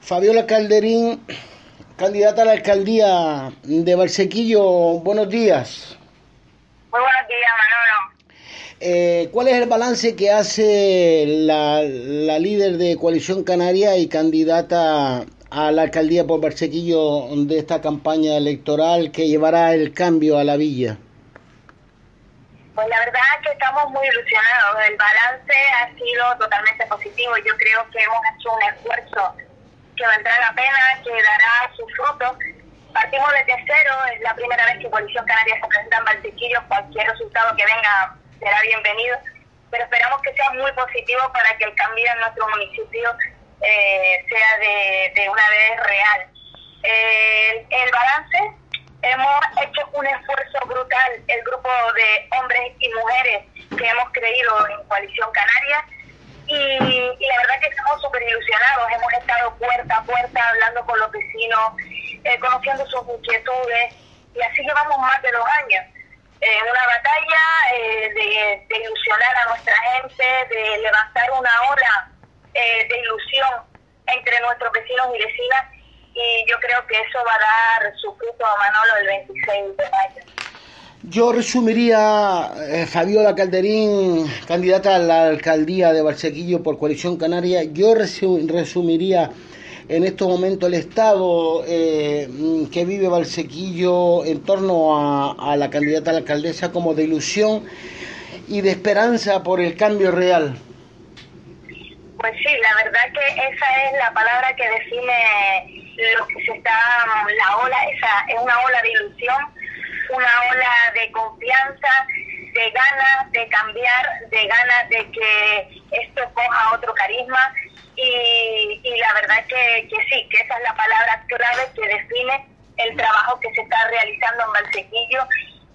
Fabiola Calderín, candidata a la alcaldía de Barsequillo, buenos días. Muy buenos días, Manolo. Eh, ¿Cuál es el balance que hace la, la, líder de Coalición Canaria y candidata a la alcaldía por Barsequillo de esta campaña electoral que llevará el cambio a la villa? Pues la verdad es que estamos muy ilusionados. El balance ha sido totalmente positivo. Yo creo que hemos hecho un esfuerzo que valdrá la pena, que dará sus frutos. Partimos desde cero, es la primera vez que Coalición Canaria se presenta en Valsequillo. Cualquier resultado que venga será bienvenido, pero esperamos que sea muy positivo para que el cambio en nuestro municipio eh, sea de, de, una vez real. Eh, el balance hemos hecho un esfuerzo brutal, el grupo de hombres y mujeres que hemos creído en Coalición Canaria. Y, la verdad que estamos súper ilusionados. Hemos estado puerta a puerta hablando con los vecinos, eh, conociendo sus inquietudes. Y así llevamos más de dos años. Eh, una batalla eh, de, de, ilusionar a nuestra gente, de levantar una ola eh, de ilusión entre nuestros vecinos y vecinas y yo creo que eso va a dar su fruto a Manolo el 26 de mayo. Yo resumiría, eh, Fabiola Calderín, candidata a la alcaldía de Barsequillo por Coalición Canaria, yo resumiría en estos momentos el estado eh, que vive Valsequillo en torno a, a, la candidata a la alcaldesa como de ilusión y de esperanza por el cambio real. Pues sí, la verdad que esa es la palabra que define lo que se está, la ola, esa es una ola de ilusión, una ola de confianza, de ganas de cambiar, de ganas de que esto coja otro carisma. Y, la verdad que, que sí, que esa es la palabra clave que define el trabajo que se está realizando en Valsequillo.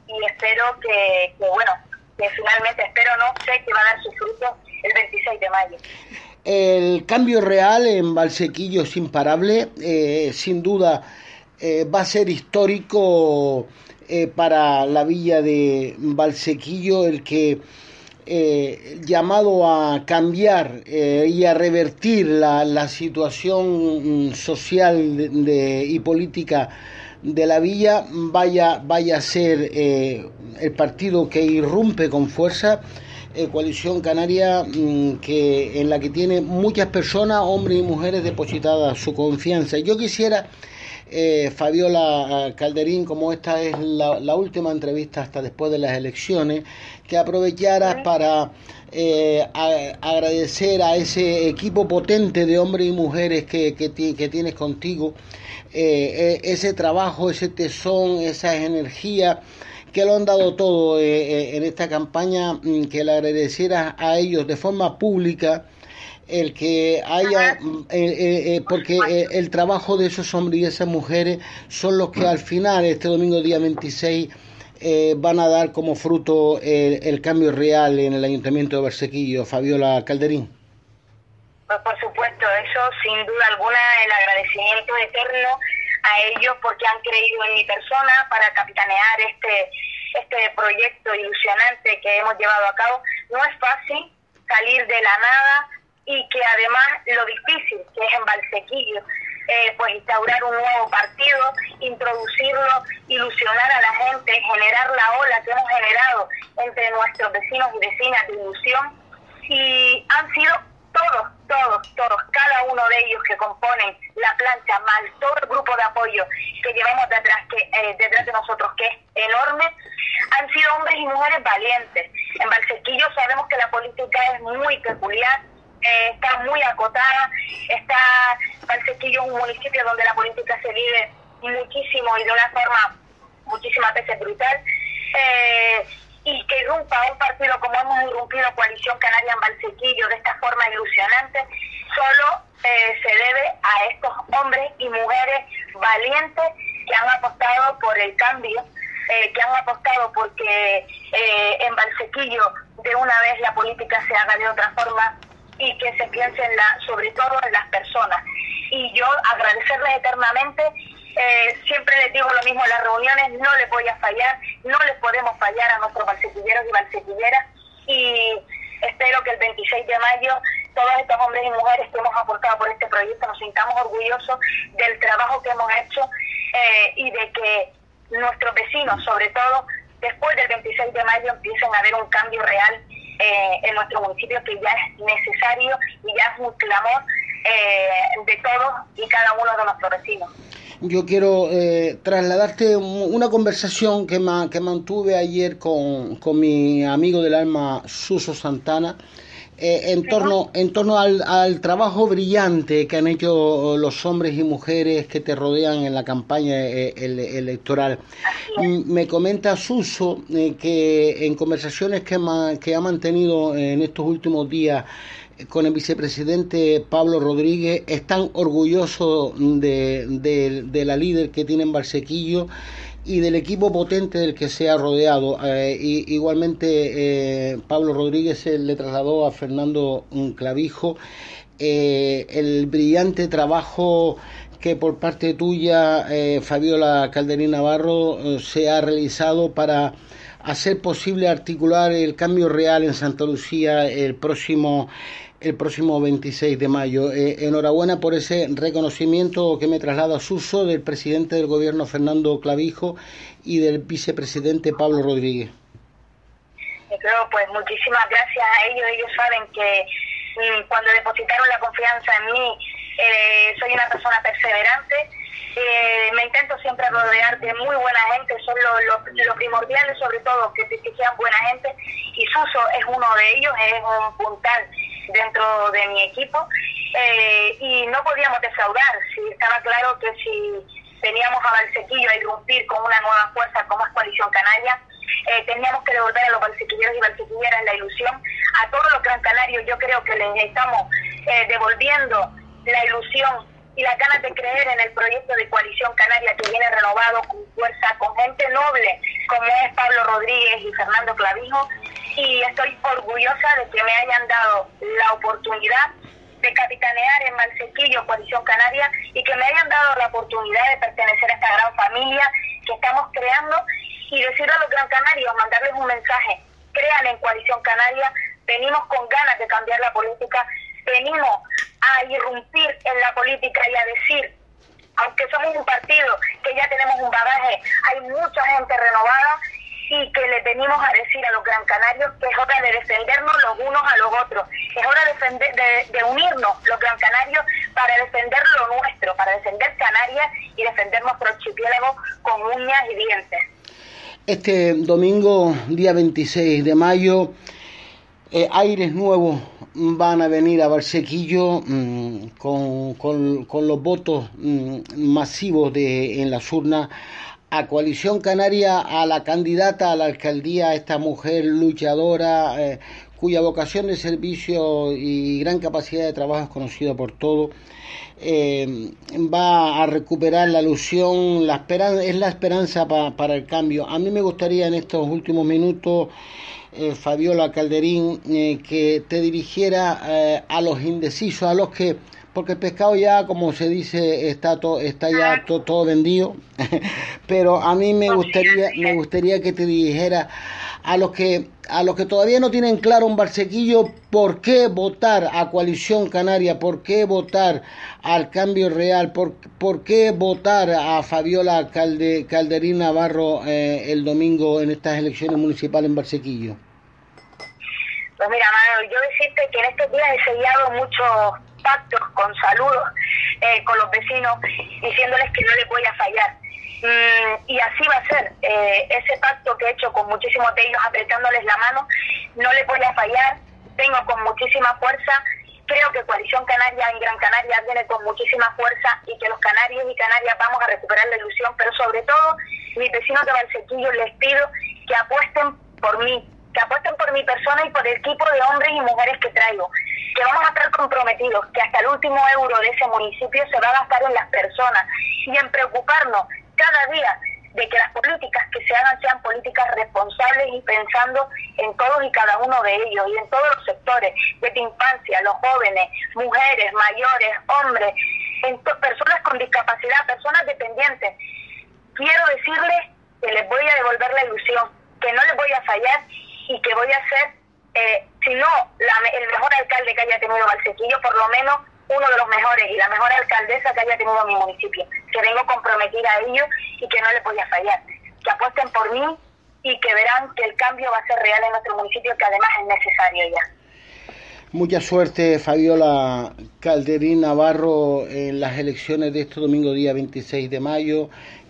Y espero que, bueno, que finalmente espero no sé que va a dar su fruto el 26 de mayo. El cambio real en Valsequillo es imparable, eh, sin duda eh, va a ser histórico eh, para la villa de Valsequillo el que eh, llamado a cambiar y a revertir la, la situación social de, de, y política de la villa vaya, vaya a ser el partido que irrumpe con fuerza eh, coalición canaria mmm, que en la que tiene muchas personas, hombres y mujeres depositadas su confianza. Yo quisiera, eh, Fabiola Calderín, como esta es la, la, última entrevista hasta después de las elecciones, que aprovecharas para eh, a, agradecer a ese equipo potente de hombres y mujeres que, que, que tienes contigo, eh, ese trabajo, ese tesón, esa energía que lo han dado todo eh, eh, en esta campaña, mm, que le agradeciera a ellos de forma pública el que haya, eh, eh, porque eh, el trabajo de esos hombres y esas mujeres son los que al final, este domingo día 26, van a dar como fruto el, el, cambio real en el Ayuntamiento de Barsequillo. Fabiola Calderín. Pues por supuesto, eso sin duda alguna el agradecimiento eterno a ellos porque han creído en mi persona para capitanear este, este proyecto ilusionante que hemos llevado a cabo. No es fácil salir de la nada y que además lo difícil que es en Valsequillo, eh, pues instaurar un nuevo partido, introducirlo, ilusionar a la gente, generar la ola que hemos generado entre nuestros vecinos y vecinas de ilusión. Y han sido todos, todos, todos, cada uno de ellos que componen la plancha, más todo el grupo de apoyo que llevamos detrás, que, eh, detrás de nosotros, que es enorme, han sido hombres y mujeres valientes. En Valsequillo sabemos que la política es muy peculiar, eh, está muy acotada, está Valsequillo es un municipio donde la política se vive muchísimo y de una forma muchísimas veces brutal. Eh, y que irrumpa un partido como hemos irrumpido Coalición Canaria en Valsequillo de esta forma ilusionante, solo eh, se debe a estos hombres y mujeres valientes que han apostado por el cambio, que han apostado porque en Valsequillo de una vez la política se haga de otra forma y que se piense en la, sobre todo en las personas. Y yo agradecerles eternamente eh, siempre les digo lo mismo las reuniones, no les voy a fallar, no les podemos fallar a nuestros balsequilleros y balsequilleras y espero que el 26 de mayo todos estos hombres y mujeres que hemos aportado por este proyecto nos sintamos orgullosos del trabajo que hemos hecho eh, y de que nuestros vecinos, sobre todo después del 26 de mayo, empiecen a ver un cambio real eh, en nuestro municipio que ya es necesario y ya es un clamor eh, de todos y cada uno de nuestros vecinos. Yo quiero eh, trasladarte una conversación que, que mantuve ayer con, con mi amigo del alma Suso Santana eh, en torno, en torno al, trabajo brillante que han hecho los hombres y mujeres que te rodean en la campaña eh, electoral. Me comenta Suso eh, que en conversaciones que, que ha mantenido en estos últimos días con el vicepresidente Pablo Rodríguez, están orgullosos de, de la líder que tiene en Barsequillo y del equipo potente del que se ha rodeado. Eh, y, igualmente eh, Pablo Rodríguez le trasladó a Fernando Clavijo eh, el brillante trabajo que por parte tuya, Fabiola Calderín Navarro, se ha realizado para hacer posible articular el cambio real en Santa Lucía el próximo el próximo 26 de mayo. Eh, enhorabuena por ese reconocimiento que me traslada Suso del presidente del gobierno Fernando Clavijo y del vicepresidente Pablo Rodríguez. Creo, pues muchísimas gracias a ellos. Ellos saben que mm, cuando depositaron la confianza en mí, eh, soy una persona perseverante. Eh, me intento siempre rodear de muy buena gente, son lo, primordial sobre todo, que, que, sean buena gente, y Suso es uno de ellos, es un puntal dentro de mi equipo eh, y no podíamos defraudar. Si estaba claro que si teníamos a Valsequillo a irrumpir con una nueva fuerza como es Coalición Canaria, eh, teníamos que devolver a los valsequilleros y valsequilleras la ilusión. A todos los gran canarios yo creo que les estamos eh, devolviendo la ilusión y las ganas de creer en el proyecto de Coalición Canaria que viene renovado con fuerza, con gente noble como es Pablo Rodríguez y Fernando Clavijo y estoy orgullosa de que me hayan dado la oportunidad de capitanear en Malsequillo Coalición Canaria y que me hayan dado la oportunidad de pertenecer a esta gran familia que estamos creando y decirle a los gran canarios, mandarles un mensaje, crean en Coalición Canaria, venimos con ganas de cambiar la política, venimos a irrumpir en la política y a decir, aunque somos un partido que ya tenemos un bagaje, hay mucha gente renovada y que le venimos a decir a los gran canarios que es hora de defendernos los unos a los otros, es hora de, unirnos los gran canarios para defender lo nuestro, para defender Canarias y defender nuestro archipiélago con uñas y dientes. Este domingo, día 26 de mayo, eh, aires nuevos van a venir a Barsequillo mm, con, con, los votos mm, masivos de, en las urnas a Coalición Canaria, a la candidata a la alcaldía, esta mujer luchadora, eh, cuya vocación de servicio y gran capacidad de trabajo es conocida por todos, eh, va a recuperar la ilusión, la esperanza, es la esperanza para el cambio. A mí me gustaría en estos últimos minutos, eh, Fabiola Calderín, que te dirigiera a los indecisos, a los que porque el pescado ya, como se dice, está todo, está ya todo vendido. Pero a mí me gustaría, me gustaría que te dijera a los que a los que todavía no tienen claro un barsequillo por qué votar a Coalición Canaria, por qué votar al Cambio Real, por, por qué votar a Fabiola Calde, Calderín Navarro eh, el domingo en estas elecciones municipales en Barsequillo. Pues mira, Manuel, yo decirte que en estos días he sellado mucho pactos, con saludos eh, con los vecinos, diciéndoles que no les voy a fallar. Mm, y así va a ser. Eh, ese pacto que he hecho con muchísimos de apretándoles la mano, no les voy a fallar. Tengo con muchísima fuerza. Creo que Coalición Canaria en Gran Canaria viene con muchísima fuerza y que los canarios y canarias vamos a recuperar la ilusión, pero sobre todo, mis vecinos de Valsequillo les pido que apuesten por mí, que apuesten por mi persona y por el equipo de hombres y mujeres que traigo que vamos a estar comprometidos, que hasta el último euro de ese municipio se va a gastar en las personas y en preocuparnos cada día de que las políticas que se hagan sean políticas responsables y pensando en todos y cada uno de ellos y en todos los sectores, desde infancia, los jóvenes, mujeres, mayores, hombres, en personas con discapacidad, personas dependientes. Quiero decirles que les voy a devolver la ilusión, que no les voy a fallar y que voy a ser eh, si no el mejor alcalde que haya tenido Valsequillo, por lo menos uno de los mejores y la mejor alcaldesa que haya tenido mi municipio. Que vengo comprometida a ello y que no le podía fallar. Que apuesten por mí y que verán que el cambio va a ser real en nuestro municipio, que además es necesario ya. Mucha suerte, Fabiola Calderín Navarro, en las elecciones de este domingo, día 26 de mayo.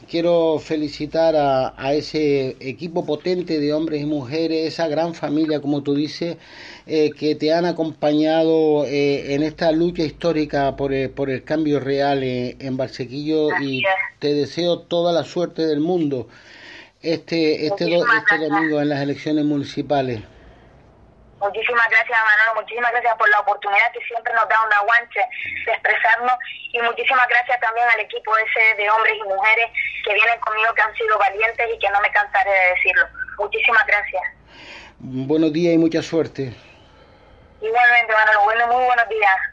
Quiero felicitar a, ese equipo potente de hombres y mujeres, esa gran familia, como tú dices, eh, que te han acompañado eh, en esta lucha histórica por el, por el cambio real en, en Barsequillo y te deseo toda la suerte del mundo este, este, este domingo en las elecciones municipales. Muchísimas gracias, Manolo. Muchísimas gracias por la oportunidad que siempre nos da una guanche de expresarnos. Y muchísimas gracias también al equipo ese de hombres y mujeres que vienen conmigo, que han sido valientes y que no me cansaré de decirlo. Muchísimas gracias. Buenos días y mucha suerte. Igualmente, Manolo. Bueno, muy buenos días.